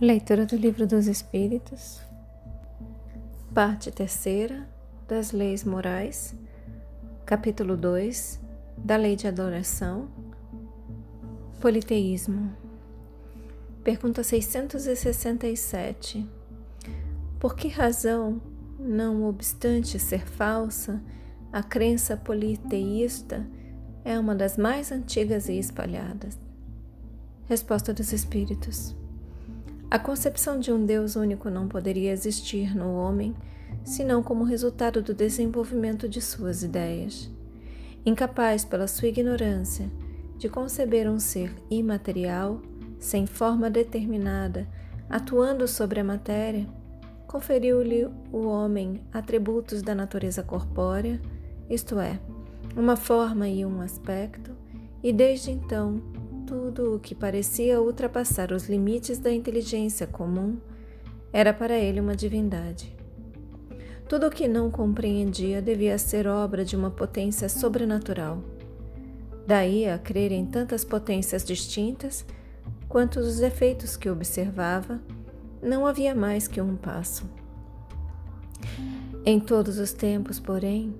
Leitura do Livro dos Espíritos, parte terceira das Leis Morais, capítulo 2 da Lei de Adoração, Politeísmo. Pergunta 667. Por que razão, não obstante ser falsa, a crença politeísta é uma das mais antigas e espalhadas? Resposta dos Espíritos. A concepção de um Deus único não poderia existir no homem senão como resultado do desenvolvimento de suas ideias. Incapaz, pela sua ignorância, de conceber um ser imaterial, sem forma determinada, atuando sobre a matéria, conferiu-lhe o homem atributos da natureza corpórea, isto é, uma forma e um aspecto, e desde então tudo o que parecia ultrapassar os limites da inteligência comum era para ele uma divindade. Tudo o que não compreendia devia ser obra de uma potência sobrenatural. Daí a crer em tantas potências distintas, quanto os efeitos que observava, não havia mais que um passo. Em todos os tempos, porém,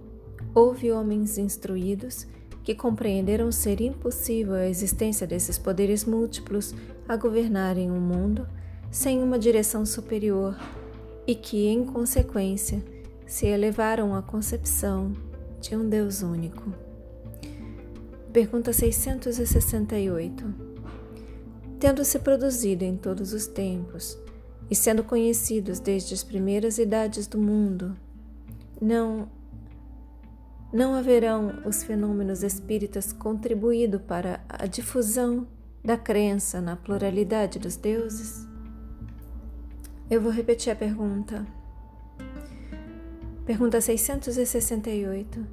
houve homens instruídos que compreenderam ser impossível a existência desses poderes múltiplos a governarem o um mundo sem uma direção superior e que, em consequência, se elevaram à concepção de um Deus único. Pergunta 668. Tendo se produzido em todos os tempos e sendo conhecidos desde as primeiras idades do mundo, não não haverão os fenômenos espíritas contribuído para a difusão da crença na pluralidade dos deuses? Eu vou repetir a pergunta. Pergunta 668.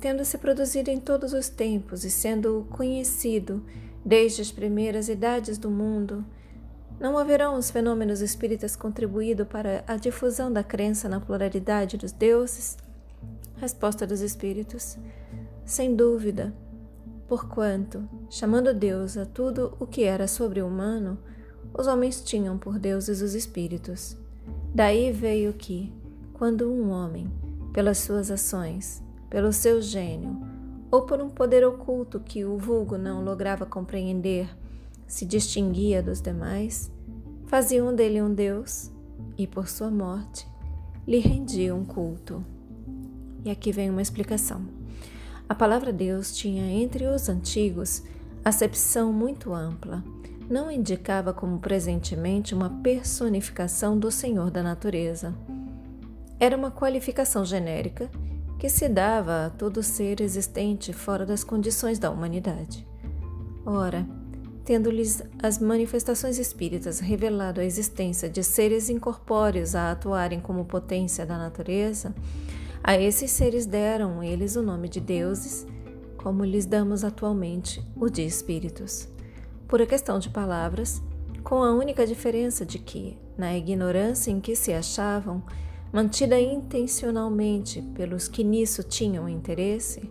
Tendo se produzido em todos os tempos e sendo conhecido desde as primeiras idades do mundo, não haverão os fenômenos espíritas contribuído para a difusão da crença na pluralidade dos deuses? Resposta dos Espíritos: Sem dúvida, porquanto, chamando Deus a tudo o que era sobre-humano, os homens tinham por deuses os espíritos. Daí veio que, quando um homem, pelas suas ações, pelo seu gênio, ou por um poder oculto que o vulgo não lograva compreender, se distinguia dos demais, faziam dele um Deus e, por sua morte, lhe rendiam culto. E aqui vem uma explicação. A palavra Deus tinha entre os antigos acepção muito ampla. Não indicava como presentemente uma personificação do Senhor da natureza. Era uma qualificação genérica que se dava a todo ser existente fora das condições da humanidade. Ora, tendo-lhes as manifestações espíritas revelado a existência de seres incorpóreos a atuarem como potência da natureza, a esses seres deram eles o nome de deuses, como lhes damos atualmente o de espíritos. Por a questão de palavras, com a única diferença de que, na ignorância em que se achavam, mantida intencionalmente pelos que nisso tinham interesse,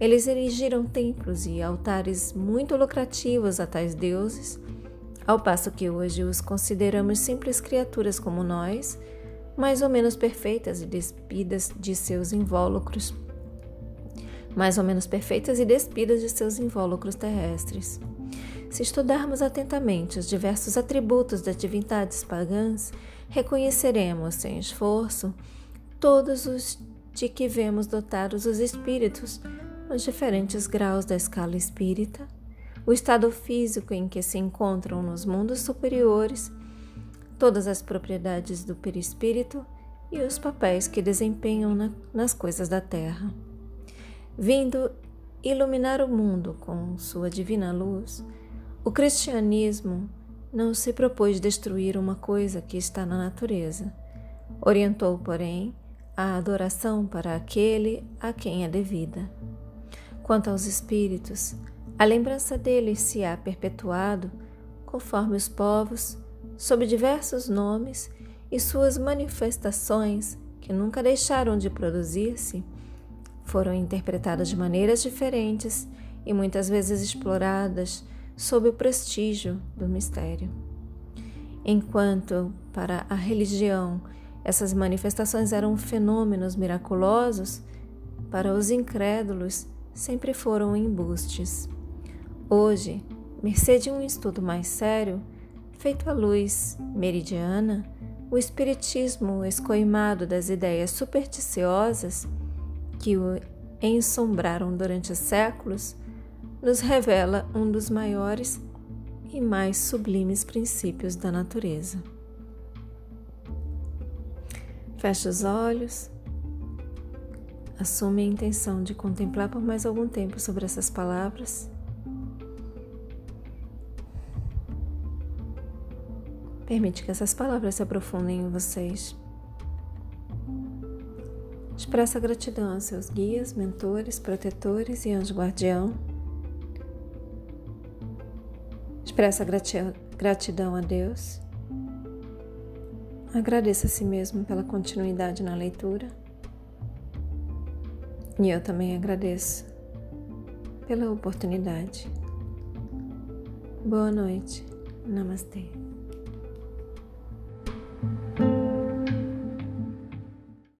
eles erigiram templos e altares muito lucrativos a tais deuses, ao passo que hoje os consideramos simples criaturas como nós mais ou menos perfeitas e despidas de seus invólucros, mais ou menos perfeitas e despidas de seus invólucros terrestres. Se estudarmos atentamente os diversos atributos das divindades pagãs, reconheceremos sem esforço todos os de que vemos dotados os espíritos nos diferentes graus da escala espírita, o estado físico em que se encontram nos mundos superiores todas as propriedades do perispírito e os papéis que desempenham na, nas coisas da terra. Vindo iluminar o mundo com sua divina luz, o cristianismo não se propôs destruir uma coisa que está na natureza. Orientou, porém, a adoração para aquele a quem é devida. Quanto aos espíritos, a lembrança deles se há perpetuado conforme os povos sob diversos nomes e suas manifestações, que nunca deixaram de produzir-se, foram interpretadas de maneiras diferentes e muitas vezes exploradas sob o prestígio do mistério. Enquanto para a religião essas manifestações eram fenômenos miraculosos, para os incrédulos sempre foram embustes. Hoje, mercê de um estudo mais sério, feito à luz meridiana, o espiritismo escoimado das ideias supersticiosas que o ensombraram durante séculos, nos revela um dos maiores e mais sublimes princípios da natureza. Feche os olhos, assume a intenção de contemplar por mais algum tempo sobre essas palavras. Permite que essas palavras se aprofundem em vocês. Expressa gratidão aos seus guias, mentores, protetores e anjo guardião. Expressa gratidão a Deus. Agradeça a si mesmo pela continuidade na leitura. E eu também agradeço pela oportunidade. Boa noite. Namastê.